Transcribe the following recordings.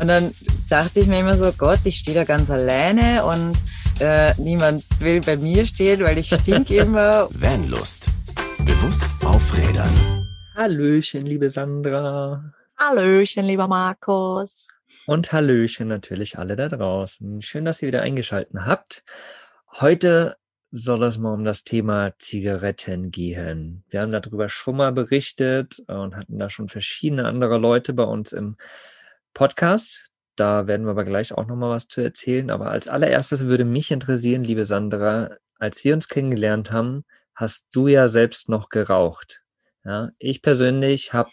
Und dann dachte ich mir immer so, Gott, ich stehe da ganz alleine und äh, niemand will bei mir stehen, weil ich stink immer. Vanlust. Bewusst aufrädern. Hallöchen, liebe Sandra. Hallöchen, lieber Markus. Und Hallöchen natürlich alle da draußen. Schön, dass ihr wieder eingeschaltet habt. Heute soll es mal um das Thema Zigaretten gehen. Wir haben darüber schon mal berichtet und hatten da schon verschiedene andere Leute bei uns im Podcast. Da werden wir aber gleich auch nochmal was zu erzählen. Aber als allererstes würde mich interessieren, liebe Sandra, als wir uns kennengelernt haben, hast du ja selbst noch geraucht. Ja, ich persönlich habe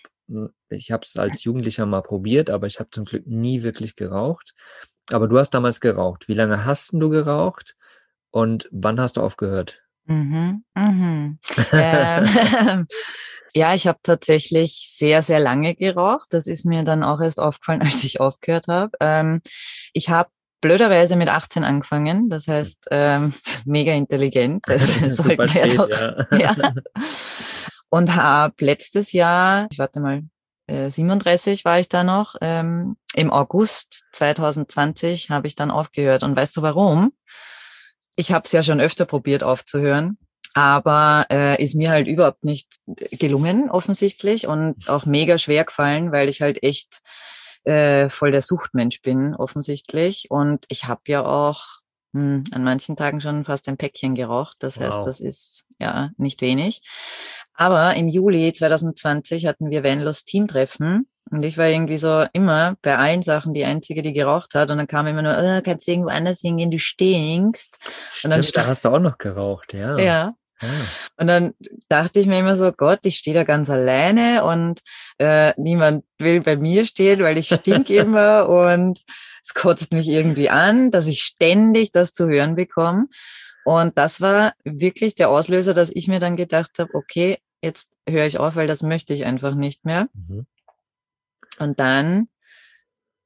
ich habe es als Jugendlicher mal probiert, aber ich habe zum Glück nie wirklich geraucht. Aber du hast damals geraucht. Wie lange hast du geraucht und wann hast du aufgehört? Mhm, mhm. ähm, ja, ich habe tatsächlich sehr, sehr lange geraucht. Das ist mir dann auch erst aufgefallen, als ich aufgehört habe. Ähm, ich habe blöderweise mit 18 angefangen. Das heißt, ähm, mega intelligent. Das Super spät, doch, ja. ja. Und habe letztes Jahr, ich warte mal, 37 äh, war ich da noch, ähm, im August 2020 habe ich dann aufgehört. Und weißt du warum? Ich habe es ja schon öfter probiert aufzuhören, aber äh, ist mir halt überhaupt nicht gelungen offensichtlich und auch mega schwer gefallen, weil ich halt echt äh, voll der Suchtmensch bin offensichtlich. Und ich habe ja auch hm, an manchen Tagen schon fast ein Päckchen geraucht. Das wow. heißt, das ist ja nicht wenig. Aber im Juli 2020 hatten wir Vanlos Teamtreffen und ich war irgendwie so immer bei allen Sachen die Einzige, die geraucht hat. Und dann kam immer nur, oh, kannst du irgendwo anders hingehen, du stinkst. Stimmt, und dann da hast du auch noch geraucht, ja. Ja. Ah. Und dann dachte ich mir immer so, Gott, ich stehe da ganz alleine und äh, niemand will bei mir stehen, weil ich stink immer und es kotzt mich irgendwie an, dass ich ständig das zu hören bekomme. Und das war wirklich der Auslöser, dass ich mir dann gedacht habe, okay, jetzt höre ich auf, weil das möchte ich einfach nicht mehr. Mhm. Und dann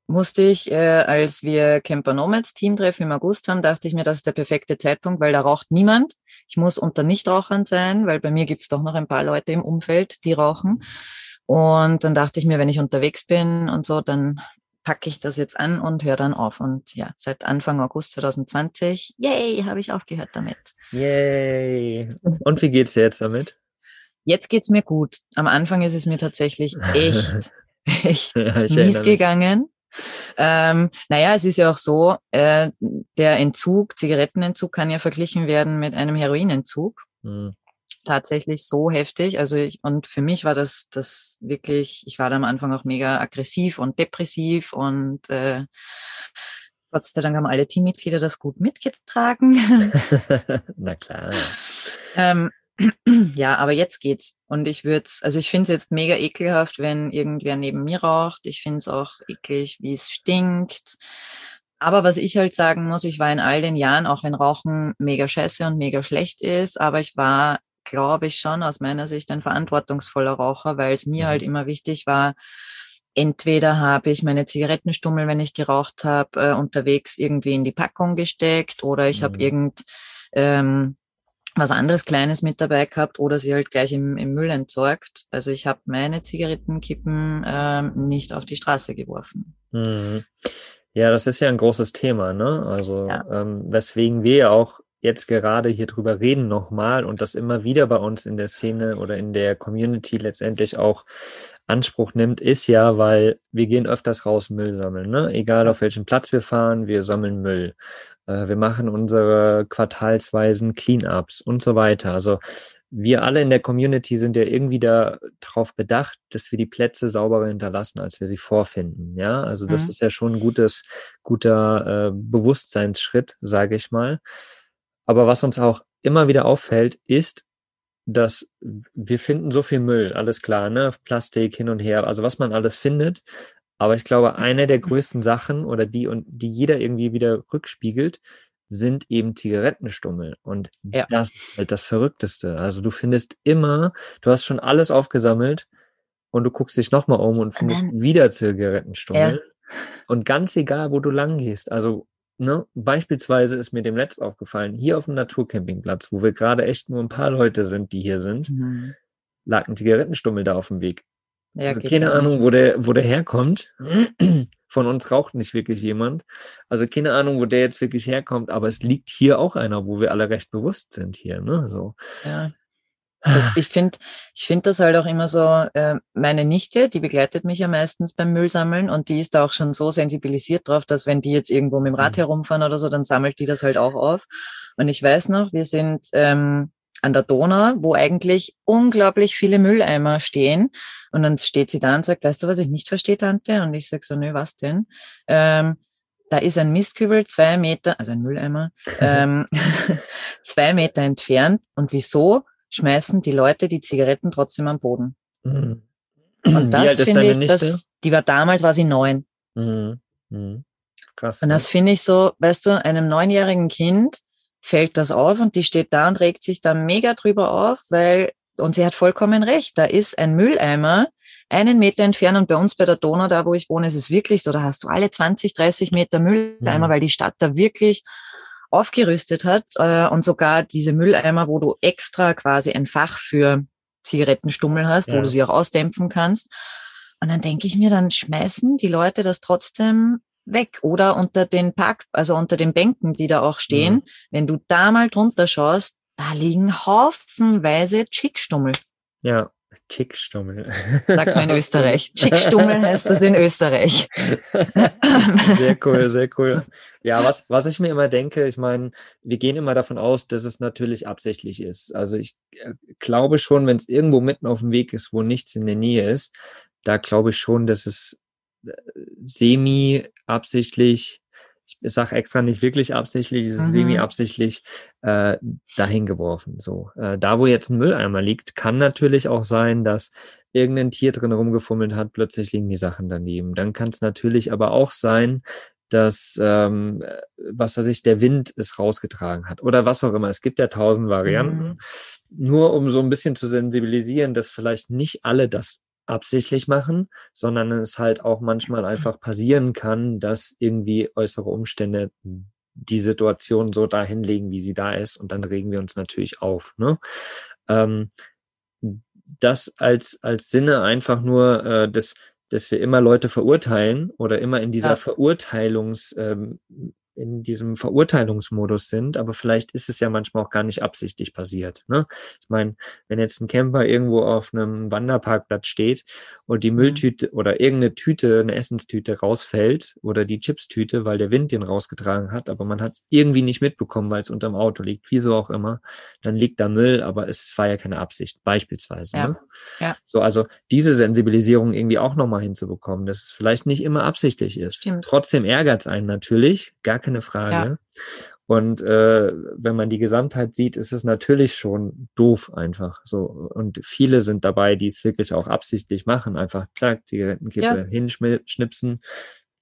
musste ich, äh, als wir Camper Nomads Teamtreffen im August haben, dachte ich mir, das ist der perfekte Zeitpunkt, weil da raucht niemand. Ich muss unter Nichtrauchern sein, weil bei mir gibt's doch noch ein paar Leute im Umfeld, die rauchen. Und dann dachte ich mir, wenn ich unterwegs bin und so, dann packe ich das jetzt an und höre dann auf. Und ja, seit Anfang August 2020, yay, habe ich aufgehört damit. Yay. Und wie geht's dir jetzt damit? Jetzt geht's mir gut. Am Anfang ist es mir tatsächlich echt, echt ja, mies gegangen. Ähm, naja, es ist ja auch so, äh, der Entzug, Zigarettenentzug kann ja verglichen werden mit einem Heroinentzug. Mhm tatsächlich so heftig. Also ich, und für mich war das, das wirklich, ich war da am Anfang auch mega aggressiv und depressiv und äh, Gott sei Dank haben alle Teammitglieder das gut mitgetragen. Na klar. ähm, ja, aber jetzt geht's. Und ich würde also ich finde es jetzt mega ekelhaft, wenn irgendwer neben mir raucht. Ich finde es auch eklig, wie es stinkt. Aber was ich halt sagen muss, ich war in all den Jahren, auch wenn Rauchen mega scheiße und mega schlecht ist, aber ich war glaube ich, schon aus meiner Sicht ein verantwortungsvoller Raucher, weil es mir halt mhm. immer wichtig war, entweder habe ich meine Zigarettenstummel, wenn ich geraucht habe, äh, unterwegs irgendwie in die Packung gesteckt oder ich mhm. habe irgend ähm, was anderes Kleines mit dabei gehabt oder sie halt gleich im, im Müll entsorgt. Also ich habe meine Zigarettenkippen ähm, nicht auf die Straße geworfen. Mhm. Ja, das ist ja ein großes Thema, ne? Also ja. ähm, weswegen wir ja auch jetzt gerade hier drüber reden nochmal und das immer wieder bei uns in der Szene oder in der Community letztendlich auch Anspruch nimmt, ist ja, weil wir gehen öfters raus Müll sammeln, ne? Egal auf welchen Platz wir fahren, wir sammeln Müll. Äh, wir machen unsere quartalsweisen Cleanups und so weiter. Also wir alle in der Community sind ja irgendwie darauf bedacht, dass wir die Plätze sauberer hinterlassen, als wir sie vorfinden. Ja, also das mhm. ist ja schon ein gutes, guter äh, Bewusstseinsschritt, sage ich mal. Aber was uns auch immer wieder auffällt, ist, dass wir finden so viel Müll, alles klar, ne? Plastik hin und her, also was man alles findet. Aber ich glaube, eine der größten Sachen oder die und die jeder irgendwie wieder rückspiegelt, sind eben Zigarettenstummel. Und ja. das ist halt das Verrückteste. Also du findest immer, du hast schon alles aufgesammelt und du guckst dich nochmal um und findest und wieder Zigarettenstummel. Ja. Und ganz egal, wo du lang gehst, also Ne? Beispielsweise ist mir dem letzt aufgefallen, hier auf dem Naturcampingplatz, wo wir gerade echt nur ein paar Leute sind, die hier sind, mhm. lag ein Zigarettenstummel da auf dem Weg. Ja, also keine Ahnung, wo der, wo der herkommt. von uns raucht nicht wirklich jemand. Also keine Ahnung, wo der jetzt wirklich herkommt, aber es liegt hier auch einer, wo wir alle recht bewusst sind hier, ne? So. Ja. Das, ich finde ich finde das halt auch immer so, äh, meine Nichte, die begleitet mich ja meistens beim Müllsammeln und die ist da auch schon so sensibilisiert drauf, dass wenn die jetzt irgendwo mit dem Rad mhm. herumfahren oder so, dann sammelt die das halt auch auf. Und ich weiß noch, wir sind ähm, an der Donau, wo eigentlich unglaublich viele Mülleimer stehen. Und dann steht sie da und sagt, weißt du, was ich nicht verstehe, Tante? Und ich sage so, nö, was denn? Ähm, da ist ein Mistkübel zwei Meter, also ein Mülleimer, ähm, zwei Meter entfernt. Und wieso schmeißen die Leute die Zigaretten trotzdem am Boden? Mhm. Und das finde ich, das, die war damals, war sie neun. Mhm. Mhm. Krass. Und das finde ich so, weißt du, einem neunjährigen Kind fällt das auf und die steht da und regt sich da mega drüber auf, weil, und sie hat vollkommen recht, da ist ein Mülleimer einen Meter entfernt und bei uns bei der Donau, da wo ich wohne, ist es wirklich so, da hast du alle 20, 30 Meter Mülleimer, mhm. weil die Stadt da wirklich aufgerüstet hat äh, und sogar diese Mülleimer, wo du extra quasi ein Fach für Zigarettenstummel hast, ja. wo du sie auch ausdämpfen kannst. Und dann denke ich mir, dann schmeißen die Leute das trotzdem weg oder unter den Park, also unter den Bänken, die da auch stehen. Mhm. Wenn du da mal drunter schaust, da liegen haufenweise Chickstummel. Ja, Chickstummel. Sagt man in Österreich. Chickstummel heißt das in Österreich. Sehr cool, sehr cool. Ja, was, was ich mir immer denke, ich meine, wir gehen immer davon aus, dass es natürlich absichtlich ist. Also ich äh, glaube schon, wenn es irgendwo mitten auf dem Weg ist, wo nichts in der Nähe ist, da glaube ich schon, dass es semi absichtlich, ich sage extra nicht wirklich absichtlich, mhm. semi absichtlich äh, dahin geworfen. So, äh, da wo jetzt ein Mülleimer liegt, kann natürlich auch sein, dass irgendein Tier drin rumgefummelt hat, plötzlich liegen die Sachen daneben. Dann kann es natürlich aber auch sein, dass, ähm, was weiß ich, der Wind es rausgetragen hat oder was auch immer. Es gibt ja tausend Varianten. Mhm. Nur um so ein bisschen zu sensibilisieren, dass vielleicht nicht alle das absichtlich machen, sondern es halt auch manchmal einfach passieren kann, dass irgendwie äußere Umstände die Situation so dahin legen, wie sie da ist, und dann regen wir uns natürlich auf. Ne? Ähm, das als, als Sinne einfach nur, äh, dass, dass wir immer Leute verurteilen oder immer in dieser ja. Verurteilungs, ähm, in diesem Verurteilungsmodus sind, aber vielleicht ist es ja manchmal auch gar nicht absichtlich passiert. Ne? Ich meine, wenn jetzt ein Camper irgendwo auf einem Wanderparkplatz steht und die mhm. Mülltüte oder irgendeine Tüte, eine Essenstüte rausfällt oder die Chipstüte, weil der Wind den rausgetragen hat, aber man hat es irgendwie nicht mitbekommen, weil es unterm Auto liegt, wieso auch immer, dann liegt da Müll, aber es, es war ja keine Absicht, beispielsweise. Ja. Ne? ja. So, also diese Sensibilisierung irgendwie auch nochmal hinzubekommen, dass es vielleicht nicht immer absichtlich ist. Stimmt. Trotzdem ärgert es einen natürlich, gar keine Frage. Ja. Und äh, wenn man die Gesamtheit sieht, ist es natürlich schon doof einfach so. Und viele sind dabei, die es wirklich auch absichtlich machen. Einfach zack, Zigarettenkippe ja. hinschnipsen,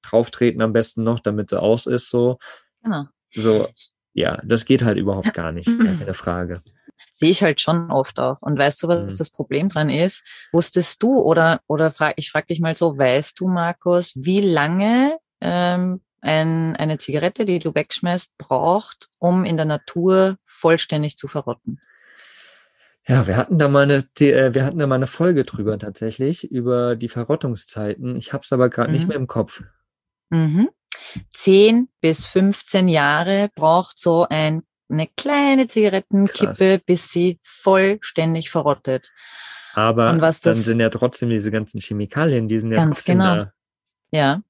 drauftreten am besten noch, damit sie aus ist so. Genau. So, ja, das geht halt überhaupt gar nicht, keine Frage. Sehe ich halt schon oft auch. Und weißt du, was mhm. das Problem dran ist? Wusstest du oder, oder frag, ich frage dich mal so, weißt du, Markus, wie lange ähm, ein, eine Zigarette, die du wegschmeißt, braucht, um in der Natur vollständig zu verrotten. Ja, wir hatten da mal eine, äh, wir hatten da mal eine Folge drüber tatsächlich, über die Verrottungszeiten. Ich habe es aber gerade mhm. nicht mehr im Kopf. Mhm. 10 bis 15 Jahre braucht so ein, eine kleine Zigarettenkippe, Krass. bis sie vollständig verrottet. Aber dann sind ja trotzdem diese ganzen Chemikalien, die sind ja ganz trotzdem genau. da. Ja,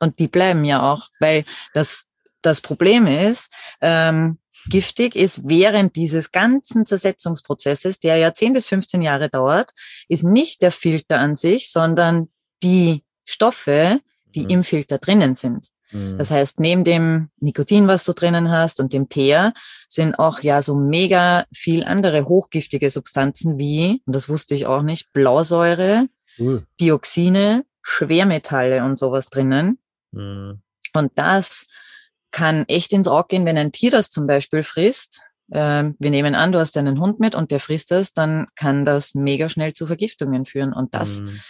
und die bleiben ja auch, weil das, das Problem ist, ähm, giftig ist während dieses ganzen Zersetzungsprozesses, der ja 10 bis 15 Jahre dauert, ist nicht der Filter an sich, sondern die Stoffe, die mhm. im Filter drinnen sind. Mhm. Das heißt, neben dem Nikotin, was du drinnen hast und dem Teer, sind auch ja so mega viel andere hochgiftige Substanzen wie, und das wusste ich auch nicht, Blausäure, uh. Dioxine, Schwermetalle und sowas drinnen. Mhm. Und das kann echt ins Auge gehen, wenn ein Tier das zum Beispiel frisst. Ähm, wir nehmen an, du hast einen Hund mit und der frisst das, dann kann das mega schnell zu Vergiftungen führen. Und das, mhm.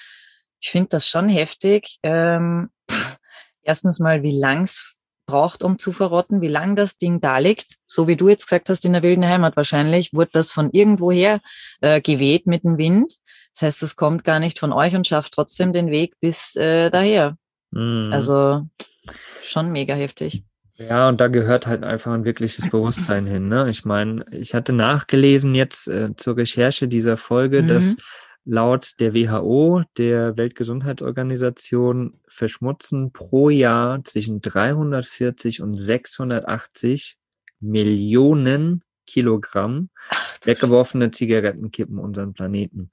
ich finde das schon heftig. Ähm, erstens mal, wie lang es braucht, um zu verrotten, wie lang das Ding da liegt. So wie du jetzt gesagt hast, in der wilden Heimat wahrscheinlich, wurde das von irgendwoher äh, geweht mit dem Wind. Das heißt, es kommt gar nicht von euch und schafft trotzdem den Weg bis äh, daher. Mhm. Also schon mega heftig. Ja, und da gehört halt einfach ein wirkliches Bewusstsein hin. Ne? Ich meine, ich hatte nachgelesen jetzt äh, zur Recherche dieser Folge, mhm. dass laut der WHO, der Weltgesundheitsorganisation, verschmutzen pro Jahr zwischen 340 und 680 Millionen Kilogramm Ach, weggeworfene Zigarettenkippen unseren Planeten.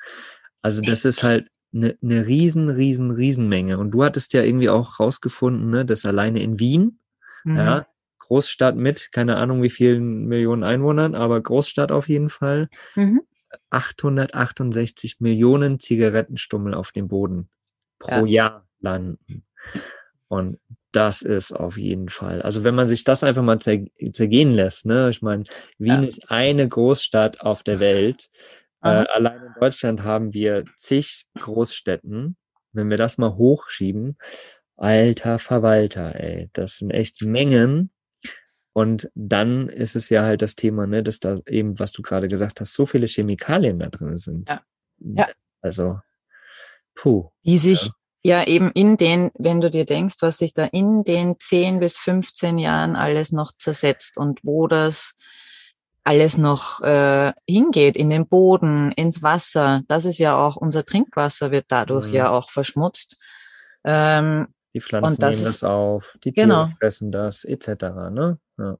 Also das ist halt eine, eine riesen, riesen, riesen Menge. Und du hattest ja irgendwie auch rausgefunden, ne, dass alleine in Wien, mhm. ja, Großstadt mit, keine Ahnung wie vielen Millionen Einwohnern, aber Großstadt auf jeden Fall, mhm. 868 Millionen Zigarettenstummel auf dem Boden pro ja. Jahr landen. Und das ist auf jeden Fall. Also wenn man sich das einfach mal zergehen lässt, ne, ich meine, Wien ja. ist eine Großstadt auf der Welt. Äh, allein in Deutschland haben wir zig Großstädten. Wenn wir das mal hochschieben, alter Verwalter, ey, das sind echt Mengen. Und dann ist es ja halt das Thema, ne, dass da eben, was du gerade gesagt hast, so viele Chemikalien da drin sind. Ja. ja. Also, puh. Die sich ja. ja eben in den, wenn du dir denkst, was sich da in den 10 bis 15 Jahren alles noch zersetzt und wo das alles noch äh, hingeht, in den Boden, ins Wasser. Das ist ja auch, unser Trinkwasser wird dadurch mhm. ja auch verschmutzt. Ähm, die Pflanzen das nehmen das auf, die Tiere genau. fressen das, etc. Ne? Ja.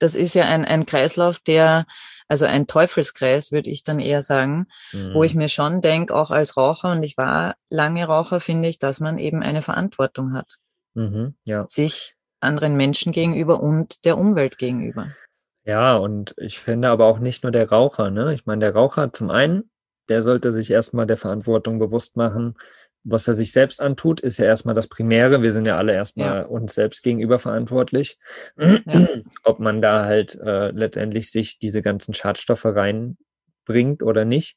Das ist ja ein, ein Kreislauf, der, also ein Teufelskreis, würde ich dann eher sagen, mhm. wo ich mir schon denke, auch als Raucher, und ich war lange Raucher, finde ich, dass man eben eine Verantwortung hat. Mhm, ja. Sich anderen Menschen gegenüber und der Umwelt gegenüber. Ja, und ich finde aber auch nicht nur der Raucher, ne? Ich meine, der Raucher zum einen, der sollte sich erstmal der Verantwortung bewusst machen, was er sich selbst antut, ist ja erstmal das Primäre. Wir sind ja alle erstmal ja. uns selbst gegenüber verantwortlich. Ja. Ob man da halt äh, letztendlich sich diese ganzen Schadstoffe reinbringt oder nicht.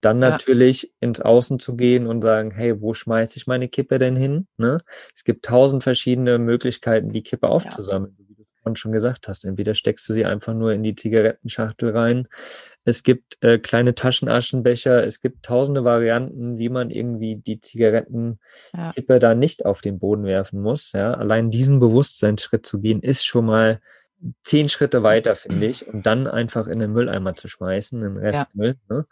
Dann natürlich ja. ins Außen zu gehen und sagen, hey, wo schmeiße ich meine Kippe denn hin? Ne? Es gibt tausend verschiedene Möglichkeiten, die Kippe aufzusammeln vorhin schon gesagt hast. Entweder steckst du sie einfach nur in die Zigarettenschachtel rein. Es gibt äh, kleine Taschenaschenbecher. Es gibt tausende Varianten, wie man irgendwie die Zigarettenkippe ja. da nicht auf den Boden werfen muss. Ja, allein diesen Bewusstseinsschritt zu gehen, ist schon mal zehn Schritte weiter, finde ich, und dann einfach in den Mülleimer zu schmeißen, den Restmüll. Ja. Ne?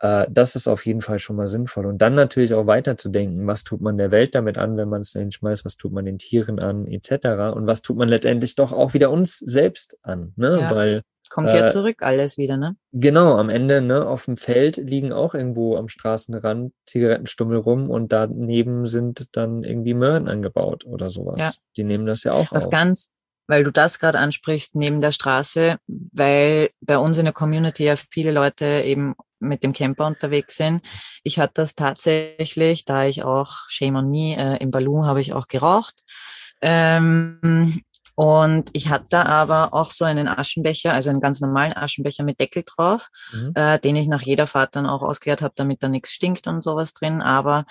Äh, das ist auf jeden Fall schon mal sinnvoll. Und dann natürlich auch weiterzudenken, was tut man der Welt damit an, wenn man es hinschmeißt, was tut man den Tieren an, etc. Und was tut man letztendlich doch auch wieder uns selbst an, ne? Ja. Weil Kommt ja äh, zurück alles wieder, ne? Genau, am Ende, ne, auf dem Feld liegen auch irgendwo am Straßenrand Zigarettenstummel rum und daneben sind dann irgendwie Möhren angebaut oder sowas. Ja. Die nehmen das ja auch Was auf. ganz, weil du das gerade ansprichst, neben der Straße, weil bei uns in der Community ja viele Leute eben mit dem Camper unterwegs sind. Ich hatte das tatsächlich, da ich auch, shame on me, äh, im Balloon habe ich auch geraucht. Ähm, und ich hatte aber auch so einen Aschenbecher, also einen ganz normalen Aschenbecher mit Deckel drauf, mhm. äh, den ich nach jeder Fahrt dann auch ausgeleert habe, damit da nichts stinkt und sowas drin. Aber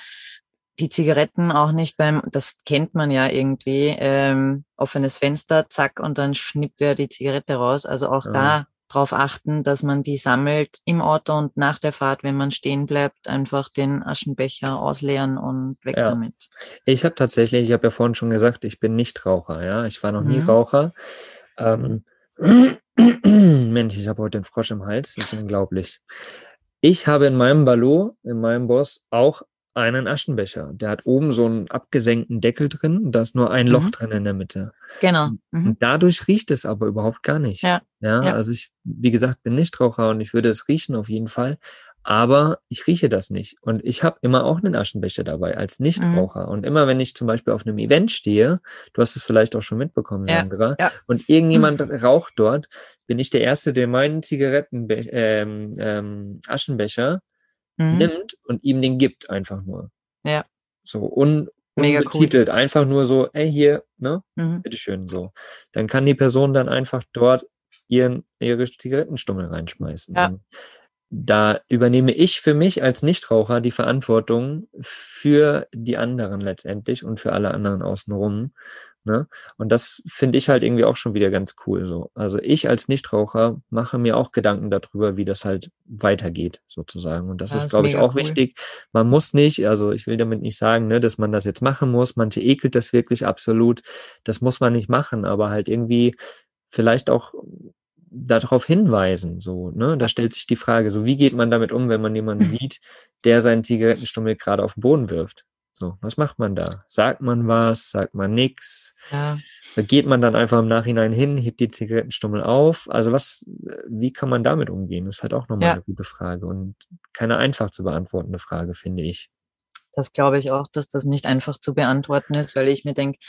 die Zigaretten auch nicht beim, das kennt man ja irgendwie, ähm, offenes Fenster, zack, und dann schnippt wer die Zigarette raus. Also auch ja. da darauf achten, dass man die sammelt im Auto und nach der Fahrt, wenn man stehen bleibt, einfach den Aschenbecher ausleeren und weg ja. damit. Ich habe tatsächlich, ich habe ja vorhin schon gesagt, ich bin nicht Raucher, ja. Ich war noch nie mhm. Raucher. Ähm, Mensch, ich habe heute den Frosch im Hals, das ist unglaublich. Ich habe in meinem Ballot, in meinem Boss, auch einen Aschenbecher. Der hat oben so einen abgesenkten Deckel drin, da ist nur ein mhm. Loch drin in der Mitte. Genau. Mhm. Und dadurch riecht es aber überhaupt gar nicht. Ja. ja. ja. Also ich, wie gesagt, bin Nichtraucher und ich würde es riechen auf jeden Fall. Aber ich rieche das nicht. Und ich habe immer auch einen Aschenbecher dabei als Nichtraucher. Mhm. Und immer wenn ich zum Beispiel auf einem Event stehe, du hast es vielleicht auch schon mitbekommen, ja. Sandra, ja. und irgendjemand mhm. raucht dort, bin ich der Erste, der meinen Zigaretten ähm, ähm, Aschenbecher mhm. nimmt und ihm den gibt einfach nur. Ja. So un, unbetitelt, cool. einfach nur so, ey, hier, ne, mhm. bitteschön, so. Dann kann die Person dann einfach dort ihren, ihre Zigarettenstummel reinschmeißen. Ja. da übernehme ich für mich als Nichtraucher die Verantwortung für die anderen letztendlich und für alle anderen außenrum. Ne? Und das finde ich halt irgendwie auch schon wieder ganz cool. So. Also ich als Nichtraucher mache mir auch Gedanken darüber, wie das halt weitergeht, sozusagen. Und das ja, ist, glaube ich, auch cool. wichtig. Man muss nicht, also ich will damit nicht sagen, ne, dass man das jetzt machen muss. Manche ekelt das wirklich absolut. Das muss man nicht machen, aber halt irgendwie vielleicht auch darauf hinweisen. So, ne? Da stellt sich die Frage, so wie geht man damit um, wenn man jemanden sieht, der seinen Zigarettenstummel gerade auf den Boden wirft? So, was macht man da? Sagt man was? Sagt man nichts? Ja. Da geht man dann einfach im Nachhinein hin, hebt die Zigarettenstummel auf. Also was, wie kann man damit umgehen? Das ist halt auch nochmal ja. eine gute Frage und keine einfach zu beantwortende Frage, finde ich. Das glaube ich auch, dass das nicht einfach zu beantworten ist, weil ich mir denke,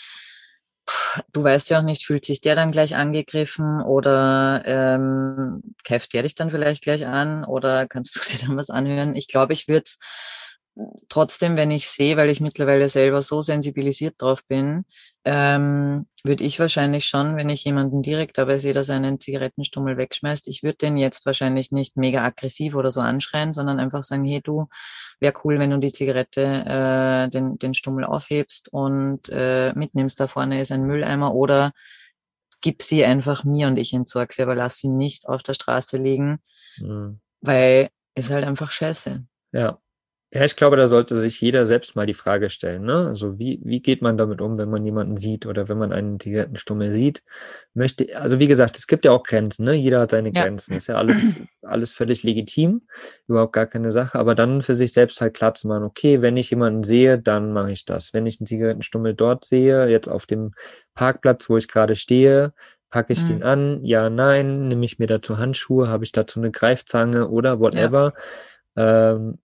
du weißt ja auch nicht, fühlt sich der dann gleich angegriffen oder ähm, kämpft der dich dann vielleicht gleich an oder kannst du dir dann was anhören? Ich glaube, ich würde es trotzdem, wenn ich sehe, weil ich mittlerweile selber so sensibilisiert drauf bin, ähm, würde ich wahrscheinlich schon, wenn ich jemanden direkt dabei sehe, dass er einen Zigarettenstummel wegschmeißt, ich würde den jetzt wahrscheinlich nicht mega aggressiv oder so anschreien, sondern einfach sagen, hey du, wäre cool, wenn du die Zigarette, äh, den, den Stummel aufhebst und äh, mitnimmst. Da vorne ist ein Mülleimer oder gib sie einfach mir und ich entsorge sie, aber lass sie nicht auf der Straße liegen, mhm. weil es halt einfach scheiße. Ja, ja, ich glaube, da sollte sich jeder selbst mal die Frage stellen, ne? Also wie, wie geht man damit um, wenn man jemanden sieht oder wenn man einen Zigarettenstummel sieht? Möchte, also wie gesagt, es gibt ja auch Grenzen, ne? Jeder hat seine ja. Grenzen. Ist ja alles, alles völlig legitim, überhaupt gar keine Sache. Aber dann für sich selbst halt klar zu machen, okay, wenn ich jemanden sehe, dann mache ich das. Wenn ich einen Zigarettenstummel dort sehe, jetzt auf dem Parkplatz, wo ich gerade stehe, packe ich mhm. den an? Ja, nein. Nehme ich mir dazu Handschuhe? Habe ich dazu eine Greifzange oder whatever? Ja. Ähm,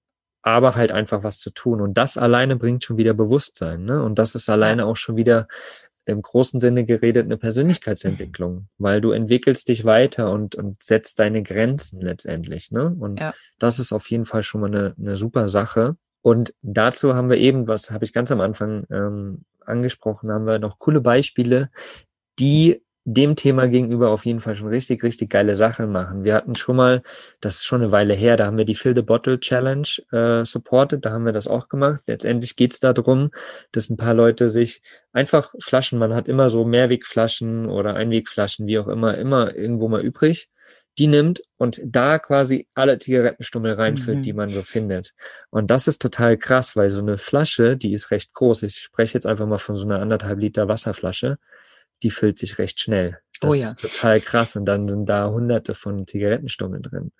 aber halt einfach was zu tun. Und das alleine bringt schon wieder Bewusstsein. Ne? Und das ist alleine auch schon wieder im großen Sinne geredet eine Persönlichkeitsentwicklung, weil du entwickelst dich weiter und, und setzt deine Grenzen letztendlich. Ne? Und ja. das ist auf jeden Fall schon mal eine, eine super Sache. Und dazu haben wir eben, was habe ich ganz am Anfang ähm, angesprochen, haben wir noch coole Beispiele, die dem Thema gegenüber auf jeden Fall schon richtig, richtig geile Sachen machen. Wir hatten schon mal, das ist schon eine Weile her, da haben wir die Fill the Bottle Challenge äh, supported, da haben wir das auch gemacht. Letztendlich geht es darum, dass ein paar Leute sich einfach Flaschen, man hat immer so Mehrwegflaschen oder Einwegflaschen, wie auch immer, immer irgendwo mal übrig, die nimmt und da quasi alle Zigarettenstummel reinfüllt, mhm. die man so findet. Und das ist total krass, weil so eine Flasche, die ist recht groß. Ich spreche jetzt einfach mal von so einer anderthalb Liter Wasserflasche die füllt sich recht schnell. Das oh ja. ist total krass. Und dann sind da hunderte von Zigarettenstummeln drin.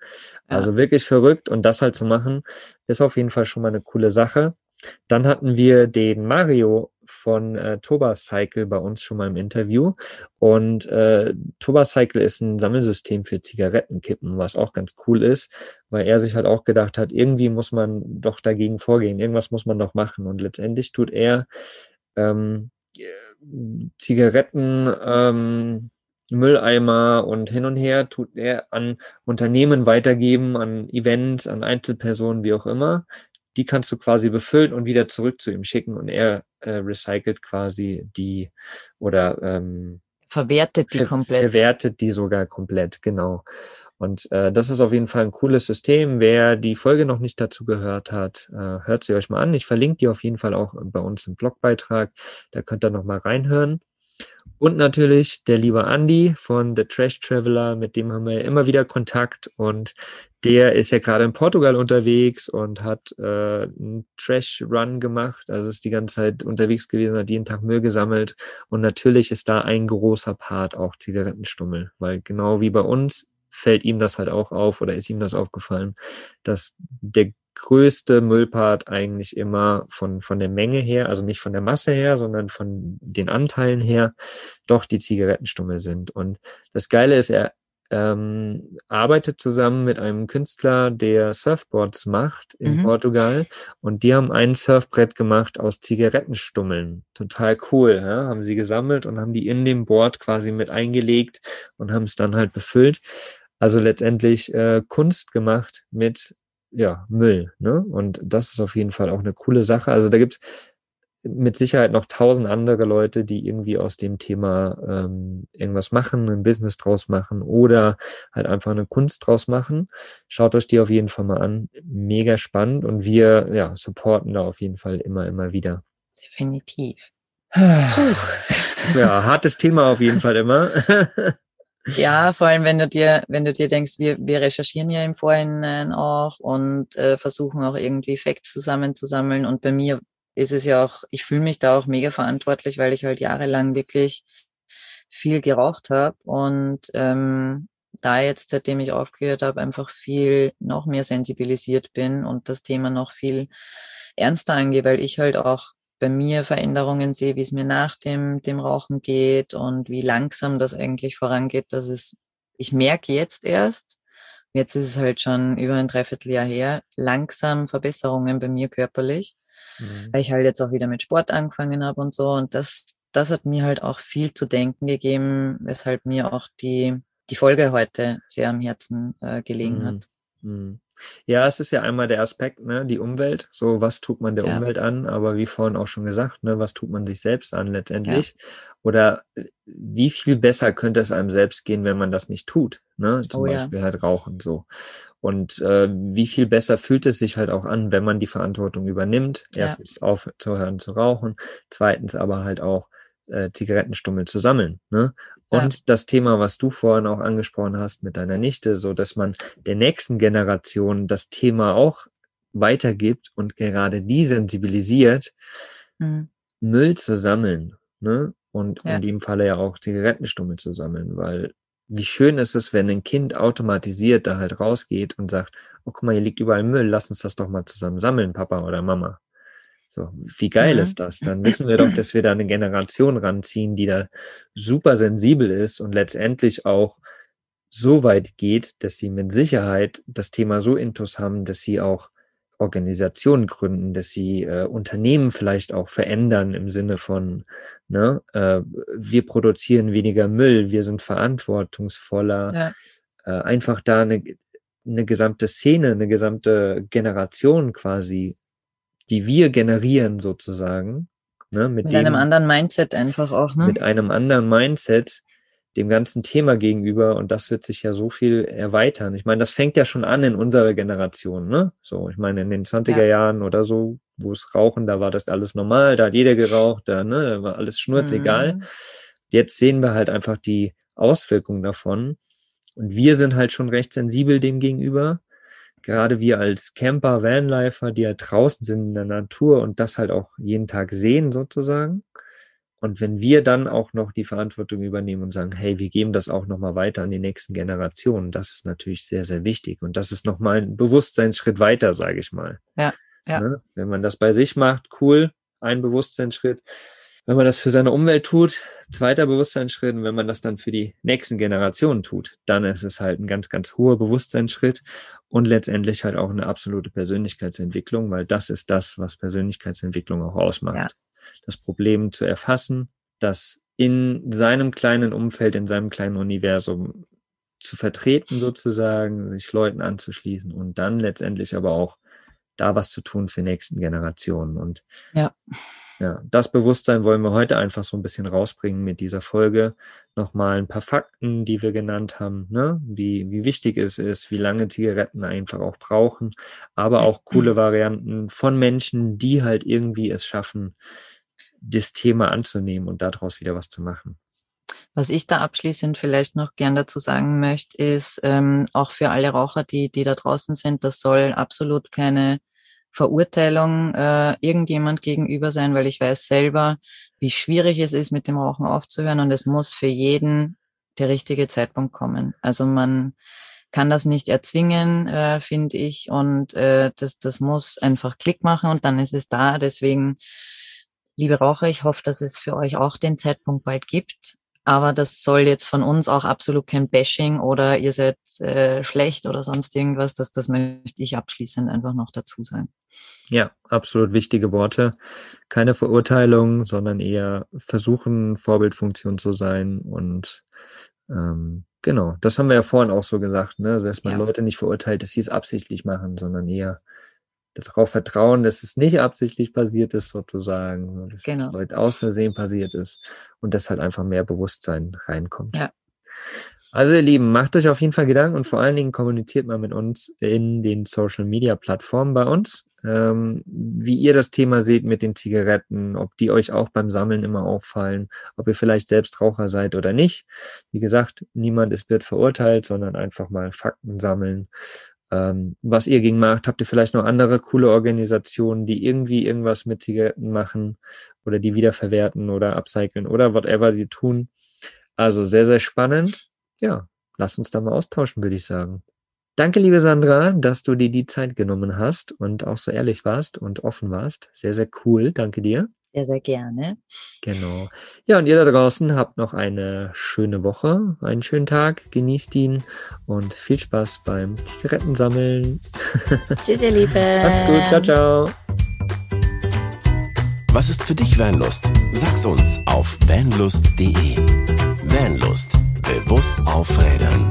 Ja. Also wirklich verrückt. Und das halt zu machen, ist auf jeden Fall schon mal eine coole Sache. Dann hatten wir den Mario von äh, Tobacycle bei uns schon mal im Interview. Und äh, Tobacycle ist ein Sammelsystem für Zigarettenkippen, was auch ganz cool ist, weil er sich halt auch gedacht hat, irgendwie muss man doch dagegen vorgehen, irgendwas muss man doch machen. Und letztendlich tut er ähm, Zigaretten, ähm, Mülleimer und hin und her tut er an Unternehmen weitergeben, an Events, an Einzelpersonen, wie auch immer. Die kannst du quasi befüllen und wieder zurück zu ihm schicken und er äh, recycelt quasi die oder ähm, verwertet die ver komplett. Verwertet die sogar komplett, genau. Und äh, das ist auf jeden Fall ein cooles System. Wer die Folge noch nicht dazu gehört hat, äh, hört sie euch mal an. Ich verlinke die auf jeden Fall auch bei uns im Blogbeitrag. Da könnt ihr noch mal reinhören. Und natürlich der liebe Andy von The Trash Traveler, mit dem haben wir immer wieder Kontakt und der ist ja gerade in Portugal unterwegs und hat äh, einen Trash Run gemacht, also ist die ganze Zeit unterwegs gewesen, hat jeden Tag Müll gesammelt und natürlich ist da ein großer Part auch Zigarettenstummel, weil genau wie bei uns fällt ihm das halt auch auf oder ist ihm das aufgefallen, dass der größte Müllpart eigentlich immer von, von der Menge her, also nicht von der Masse her, sondern von den Anteilen her, doch die Zigarettenstummel sind. Und das Geile ist, er ähm, arbeitet zusammen mit einem Künstler, der Surfboards macht in mhm. Portugal. Und die haben ein Surfbrett gemacht aus Zigarettenstummeln. Total cool. Ja? Haben sie gesammelt und haben die in dem Board quasi mit eingelegt und haben es dann halt befüllt. Also letztendlich äh, Kunst gemacht mit ja, Müll. Ne? Und das ist auf jeden Fall auch eine coole Sache. Also da gibt's mit Sicherheit noch tausend andere Leute, die irgendwie aus dem Thema ähm, irgendwas machen, ein Business draus machen oder halt einfach eine Kunst draus machen. Schaut euch die auf jeden Fall mal an. Mega spannend und wir ja, supporten da auf jeden Fall immer, immer wieder. Definitiv. ja, hartes Thema auf jeden Fall immer. Ja, vor allem, wenn du dir, wenn du dir denkst, wir, wir recherchieren ja im Vorhinein auch und äh, versuchen auch irgendwie Facts zusammenzusammeln. Und bei mir ist es ja auch, ich fühle mich da auch mega verantwortlich, weil ich halt jahrelang wirklich viel geraucht habe und ähm, da jetzt, seitdem ich aufgehört habe, einfach viel noch mehr sensibilisiert bin und das Thema noch viel ernster angehe, weil ich halt auch bei mir Veränderungen sehe, wie es mir nach dem, dem Rauchen geht und wie langsam das eigentlich vorangeht, dass es, ich merke jetzt erst, jetzt ist es halt schon über ein Dreivierteljahr her, langsam Verbesserungen bei mir körperlich, mhm. weil ich halt jetzt auch wieder mit Sport angefangen habe und so und das, das hat mir halt auch viel zu denken gegeben, weshalb mir auch die, die Folge heute sehr am Herzen äh, gelegen mhm. hat. Mhm. Ja, es ist ja einmal der Aspekt, ne, die Umwelt. So, was tut man der ja. Umwelt an? Aber wie vorhin auch schon gesagt, ne, was tut man sich selbst an letztendlich? Ja. Oder äh, wie viel besser könnte es einem selbst gehen, wenn man das nicht tut? Ne? Zum oh, Beispiel ja. halt rauchen so. Und äh, wie viel besser fühlt es sich halt auch an, wenn man die Verantwortung übernimmt? Erstens aufzuhören zu rauchen, zweitens aber halt auch äh, Zigarettenstummel zu sammeln. Ne? Und ja. das Thema, was du vorhin auch angesprochen hast mit deiner Nichte, so dass man der nächsten Generation das Thema auch weitergibt und gerade die sensibilisiert, mhm. Müll zu sammeln. Ne? Und ja. in dem Falle ja auch Zigarettenstummel zu sammeln, weil wie schön ist es, wenn ein Kind automatisiert da halt rausgeht und sagt, oh guck mal, hier liegt überall Müll, lass uns das doch mal zusammen sammeln, Papa oder Mama. So, wie geil mhm. ist das? Dann wissen wir doch, dass wir da eine Generation ranziehen, die da super sensibel ist und letztendlich auch so weit geht, dass sie mit Sicherheit das Thema so intus haben, dass sie auch Organisationen gründen, dass sie äh, Unternehmen vielleicht auch verändern im Sinne von, ne, äh, wir produzieren weniger Müll, wir sind verantwortungsvoller, ja. äh, einfach da eine, eine gesamte Szene, eine gesamte Generation quasi die wir generieren sozusagen. Ne, mit, mit dem, einem anderen Mindset einfach auch. Ne? Mit einem anderen Mindset dem ganzen Thema gegenüber und das wird sich ja so viel erweitern. Ich meine, das fängt ja schon an in unserer Generation, ne? So, ich meine, in den 20er ja. Jahren oder so, wo es Rauchen, da war das alles normal, da hat jeder geraucht, da, ne, da war alles schnurzegal. Mhm. Jetzt sehen wir halt einfach die Auswirkungen davon und wir sind halt schon recht sensibel dem gegenüber gerade wir als Camper, Vanlifer, die ja draußen sind in der Natur und das halt auch jeden Tag sehen sozusagen. Und wenn wir dann auch noch die Verantwortung übernehmen und sagen, hey, wir geben das auch nochmal weiter an die nächsten Generationen, das ist natürlich sehr, sehr wichtig. Und das ist nochmal ein Bewusstseinsschritt weiter, sage ich mal. Ja, ja. Ne? Wenn man das bei sich macht, cool, ein Bewusstseinsschritt. Wenn man das für seine Umwelt tut, zweiter Bewusstseinsschritt, und wenn man das dann für die nächsten Generationen tut, dann ist es halt ein ganz, ganz hoher Bewusstseinsschritt und letztendlich halt auch eine absolute Persönlichkeitsentwicklung, weil das ist das, was Persönlichkeitsentwicklung auch ausmacht. Ja. Das Problem zu erfassen, das in seinem kleinen Umfeld, in seinem kleinen Universum zu vertreten sozusagen, sich Leuten anzuschließen und dann letztendlich aber auch da was zu tun für nächsten Generationen. Und ja. Ja, das Bewusstsein wollen wir heute einfach so ein bisschen rausbringen mit dieser Folge. Nochmal ein paar Fakten, die wir genannt haben, ne? wie, wie wichtig es ist, wie lange Zigaretten einfach auch brauchen, aber auch coole Varianten von Menschen, die halt irgendwie es schaffen, das Thema anzunehmen und daraus wieder was zu machen. Was ich da abschließend vielleicht noch gern dazu sagen möchte, ist ähm, auch für alle Raucher, die, die da draußen sind, das soll absolut keine Verurteilung äh, irgendjemand gegenüber sein, weil ich weiß selber, wie schwierig es ist, mit dem Rauchen aufzuhören und es muss für jeden der richtige Zeitpunkt kommen. Also man kann das nicht erzwingen, äh, finde ich, und äh, das, das muss einfach Klick machen und dann ist es da. Deswegen, liebe Raucher, ich hoffe, dass es für euch auch den Zeitpunkt bald gibt. Aber das soll jetzt von uns auch absolut kein Bashing oder ihr seid äh, schlecht oder sonst irgendwas. Das, das möchte ich abschließend einfach noch dazu sagen. Ja, absolut wichtige Worte. Keine Verurteilung, sondern eher versuchen, Vorbildfunktion zu sein. Und ähm, genau, das haben wir ja vorhin auch so gesagt, ne? Also, dass man ja. Leute nicht verurteilt, dass sie es absichtlich machen, sondern eher darauf vertrauen, dass es nicht absichtlich passiert ist, sozusagen, dass Genau. es aus Versehen passiert ist und dass halt einfach mehr Bewusstsein reinkommt. Ja. Also ihr Lieben, macht euch auf jeden Fall Gedanken und vor allen Dingen kommuniziert mal mit uns in den Social Media Plattformen bei uns, ähm, wie ihr das Thema seht mit den Zigaretten, ob die euch auch beim Sammeln immer auffallen, ob ihr vielleicht selbst Raucher seid oder nicht. Wie gesagt, niemand ist wird verurteilt, sondern einfach mal Fakten sammeln. Ähm, was ihr gegen macht, habt ihr vielleicht noch andere coole Organisationen, die irgendwie irgendwas mit Zigaretten machen oder die wiederverwerten oder upcyclen oder whatever sie tun. Also sehr, sehr spannend ja, lass uns da mal austauschen, würde ich sagen. Danke, liebe Sandra, dass du dir die Zeit genommen hast und auch so ehrlich warst und offen warst. Sehr, sehr cool. Danke dir. Sehr, sehr gerne. Genau. Ja, und ihr da draußen habt noch eine schöne Woche, einen schönen Tag, genießt ihn und viel Spaß beim Zigarettensammeln. Tschüss, ihr Lieben. Macht's gut. Ciao, ciao. Was ist für dich Vanlust? Sag's uns auf vanlust.de. Vanlust. Bewusst aufrädern.